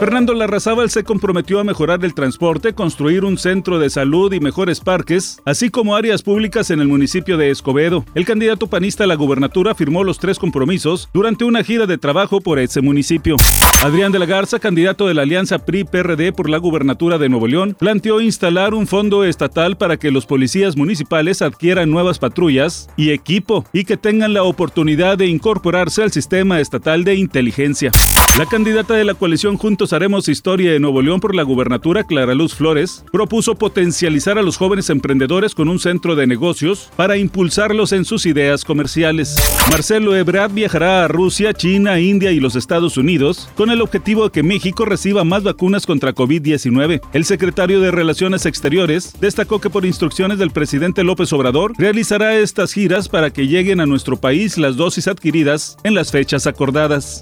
Fernando Larrazábal se comprometió a mejorar el transporte, construir un centro de salud y mejores parques, así como áreas públicas en el municipio de Escobedo. El candidato panista a la gubernatura firmó los tres compromisos durante una gira de trabajo por ese municipio. Adrián de la Garza, candidato de la Alianza PRI-PRD por la gubernatura de Nuevo León, planteó instalar un fondo estatal para que los policías municipales adquieran nuevas patrullas y equipo y que tengan la oportunidad de incorporarse al sistema estatal de inteligencia. La candidata de la coalición Juntos Haremos Historia de Nuevo León por la gubernatura, Clara Luz Flores, propuso potencializar a los jóvenes emprendedores con un centro de negocios para impulsarlos en sus ideas comerciales. Marcelo Ebrard viajará a Rusia, China, India y los Estados Unidos con el objetivo de que México reciba más vacunas contra COVID-19. El secretario de Relaciones Exteriores destacó que por instrucciones del presidente López Obrador realizará estas giras para que lleguen a nuestro país las dosis adquiridas en las fechas acordadas.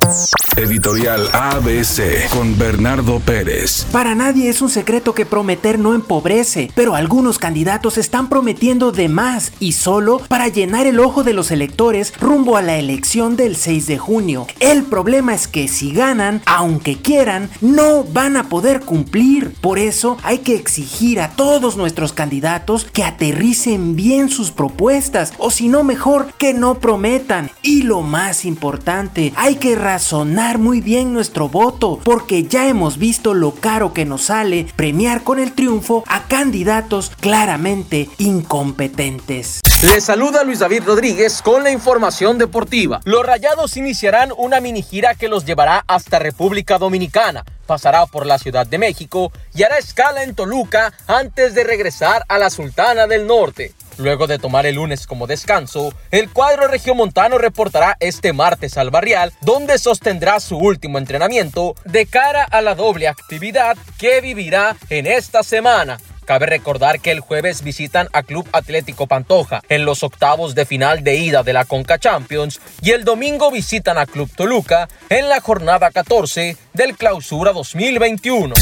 Editorial ABC con Bernardo Pérez. Para nadie es un secreto que prometer no empobrece, pero algunos candidatos están prometiendo de más y solo para llenar el ojo de los electores rumbo a la elección del 6 de junio. El problema es que si ganan, aunque quieran, no van a poder cumplir. Por eso hay que exigir a todos nuestros candidatos que aterricen bien sus propuestas, o si no mejor, que no prometan. Y lo más importante, hay que razonar muy bien nuestro voto, porque ya hemos visto lo caro que nos sale premiar con el triunfo a candidatos claramente incompetentes. Les saluda Luis David Rodríguez con la información deportiva. Los Rayados iniciarán una mini gira que los llevará hasta República Dominicana. Pasará por la Ciudad de México y hará escala en Toluca antes de regresar a la Sultana del Norte. Luego de tomar el lunes como descanso, el cuadro regiomontano reportará este martes al Barrial, donde sostendrá su último entrenamiento de cara a la doble actividad que vivirá en esta semana. Cabe recordar que el jueves visitan a Club Atlético Pantoja en los octavos de final de ida de la Conca Champions y el domingo visitan a Club Toluca en la jornada 14 del Clausura 2021.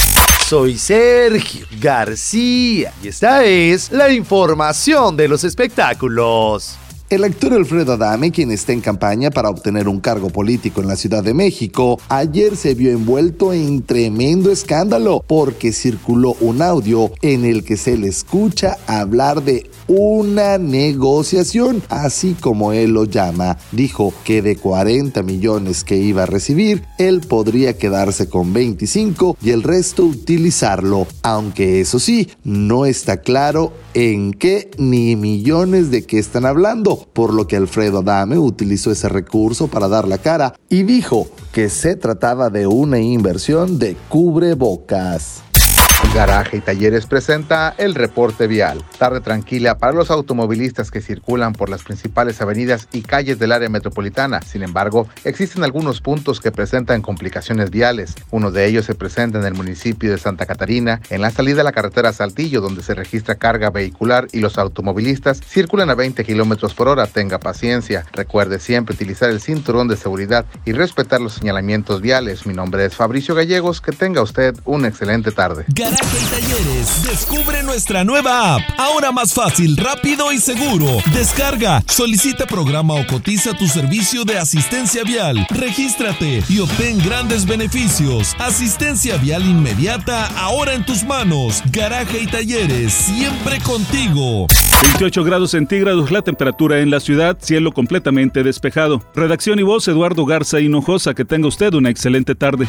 Soy Sergio García y esta es la información de los espectáculos. El actor Alfredo Adame, quien está en campaña para obtener un cargo político en la Ciudad de México, ayer se vio envuelto en tremendo escándalo porque circuló un audio en el que se le escucha hablar de una negociación, así como él lo llama. Dijo que de 40 millones que iba a recibir, él podría quedarse con 25 y el resto utilizarlo, aunque eso sí, no está claro en qué ni millones de qué están hablando, por lo que Alfredo Adame utilizó ese recurso para dar la cara y dijo que se trataba de una inversión de cubrebocas. Garaje y Talleres presenta el reporte vial. Tarde tranquila para los automovilistas que circulan por las principales avenidas y calles del área metropolitana. Sin embargo, existen algunos puntos que presentan complicaciones viales. Uno de ellos se presenta en el municipio de Santa Catarina, en la salida a la carretera Saltillo, donde se registra carga vehicular y los automovilistas circulan a 20 kilómetros por hora. Tenga paciencia. Recuerde siempre utilizar el cinturón de seguridad y respetar los señalamientos viales. Mi nombre es Fabricio Gallegos. Que tenga usted una excelente tarde. Y Talleres. Descubre nuestra nueva app. Ahora más fácil, rápido y seguro. Descarga, solicita programa o cotiza tu servicio de asistencia vial. Regístrate y obtén grandes beneficios. Asistencia vial inmediata ahora en tus manos. Garaje y Talleres, siempre contigo. 28 grados centígrados la temperatura en la ciudad, cielo completamente despejado. Redacción y voz Eduardo Garza Hinojosa. Que tenga usted una excelente tarde.